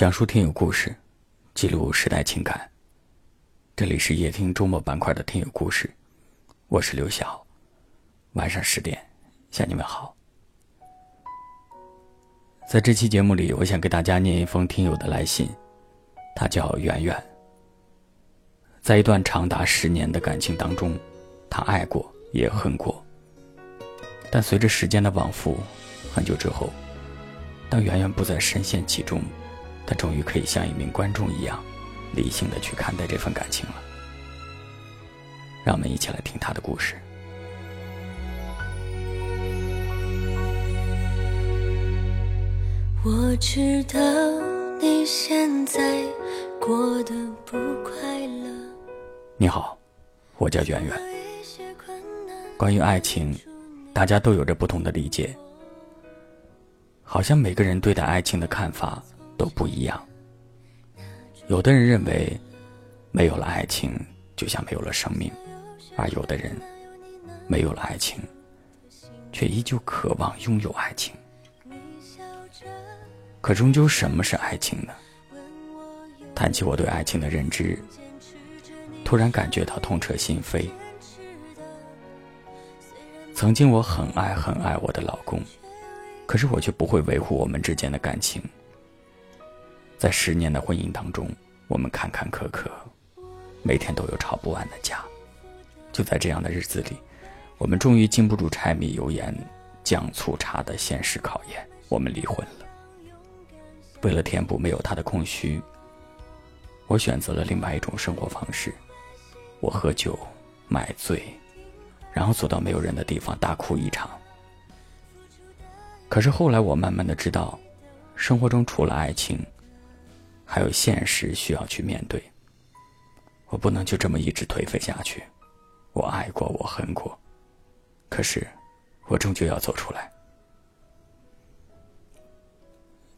讲述听友故事，记录时代情感。这里是夜听周末板块的听友故事，我是刘晓。晚上十点向你们好。在这期节目里，我想给大家念一封听友的来信，他叫圆圆。在一段长达十年的感情当中，他爱过也恨过，但随着时间的往复，很久之后，当圆圆不再深陷其中。他终于可以像一名观众一样，理性的去看待这份感情了。让我们一起来听他的故事。我知道你现在过得不快乐。你好，我叫圆圆。关于爱情，大家都有着不同的理解，好像每个人对待爱情的看法。都不一样。有的人认为，没有了爱情就像没有了生命，而有的人没有了爱情，却依旧渴望拥有爱情。可终究，什么是爱情呢？谈起我对爱情的认知，突然感觉到痛彻心扉。曾经我很爱很爱我的老公，可是我却不会维护我们之间的感情。在十年的婚姻当中，我们坎坎坷坷，每天都有吵不完的架。就在这样的日子里，我们终于经不住柴米油盐酱醋茶的现实考验，我们离婚了。为了填补没有他的空虚，我选择了另外一种生活方式。我喝酒买醉，然后走到没有人的地方大哭一场。可是后来我慢慢的知道，生活中除了爱情，还有现实需要去面对，我不能就这么一直颓废下去。我爱过，我恨过，可是我终究要走出来。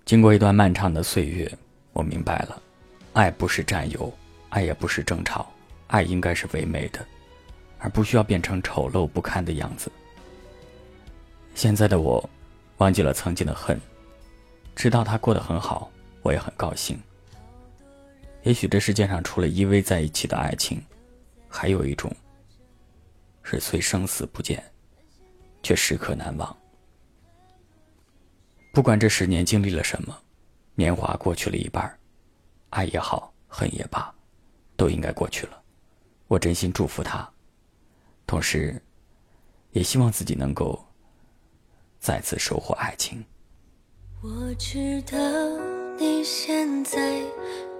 经过一段漫长的岁月，我明白了，爱不是占有，爱也不是争吵，爱应该是唯美的，而不需要变成丑陋不堪的样子。现在的我，忘记了曾经的恨，知道他过得很好，我也很高兴。也许这世界上除了依偎在一起的爱情，还有一种是虽生死不见，却时刻难忘。不管这十年经历了什么，年华过去了一半，爱也好，恨也罢，都应该过去了。我真心祝福他，同时，也希望自己能够再次收获爱情。我知道你现在。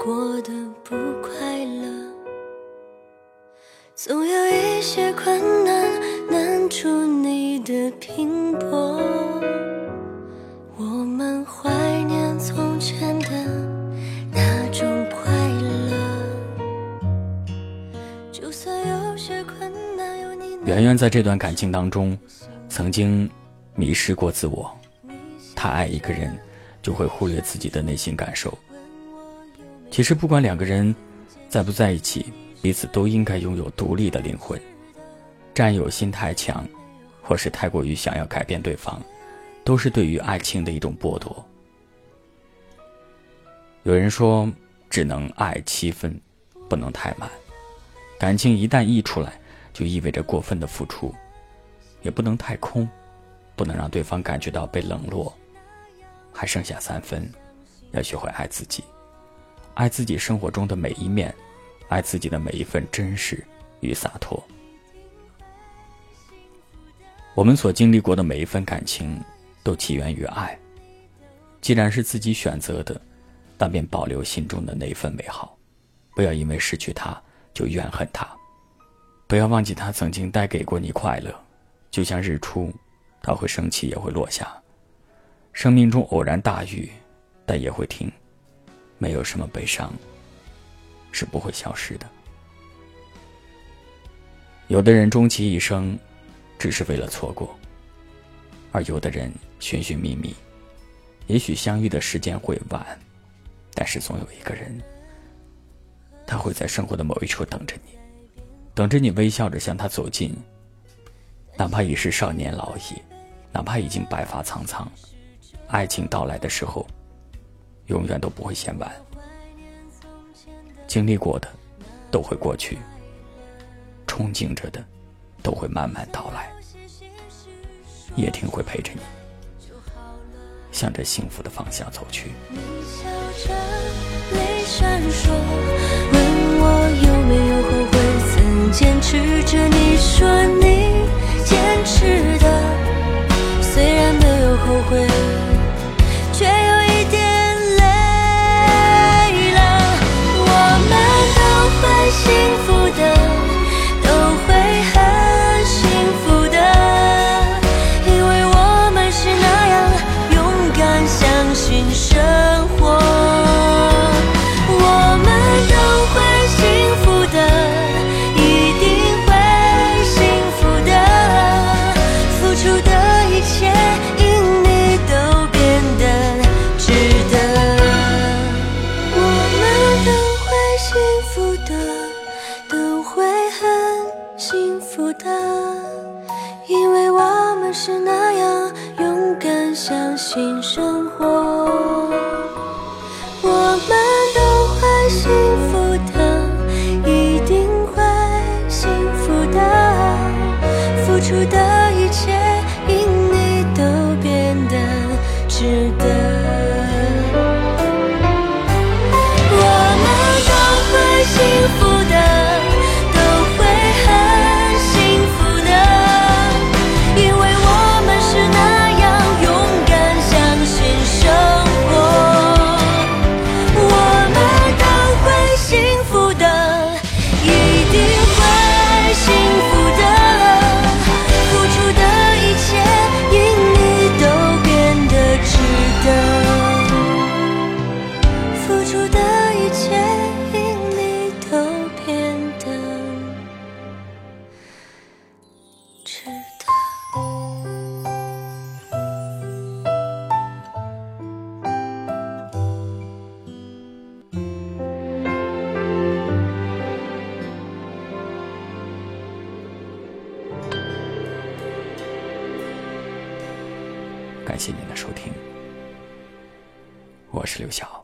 过得不快乐，总有一些困难难住你的拼搏。我们怀念从前的那种快乐。就算有些困难有你。圆圆在这段感情当中，曾经迷失过自我。她爱一个人，就会忽略自己的内心感受。其实，不管两个人在不在一起，彼此都应该拥有独立的灵魂。占有心太强，或是太过于想要改变对方，都是对于爱情的一种剥夺。有人说，只能爱七分，不能太满。感情一旦溢出来，就意味着过分的付出，也不能太空，不能让对方感觉到被冷落。还剩下三分，要学会爱自己。爱自己生活中的每一面，爱自己的每一份真实与洒脱。我们所经历过的每一份感情，都起源于爱。既然是自己选择的，但便保留心中的那一份美好，不要因为失去他就怨恨他，不要忘记他曾经带给过你快乐。就像日出，它会升起也会落下，生命中偶然大雨，但也会停。没有什么悲伤是不会消失的。有的人终其一生，只是为了错过；而有的人寻寻觅觅，也许相遇的时间会晚，但是总有一个人，他会在生活的某一处等着你，等着你微笑着向他走近。哪怕已是少年老矣，哪怕已经白发苍苍，爱情到来的时候。永远都不会嫌晚，经历过的都会过去，憧憬着的都会慢慢到来。叶汀会陪着你，向着幸福的方向走去。问我有没有后悔？曾坚持着，你说你坚持的，虽然没有后悔。感谢您的收听。我是刘晓。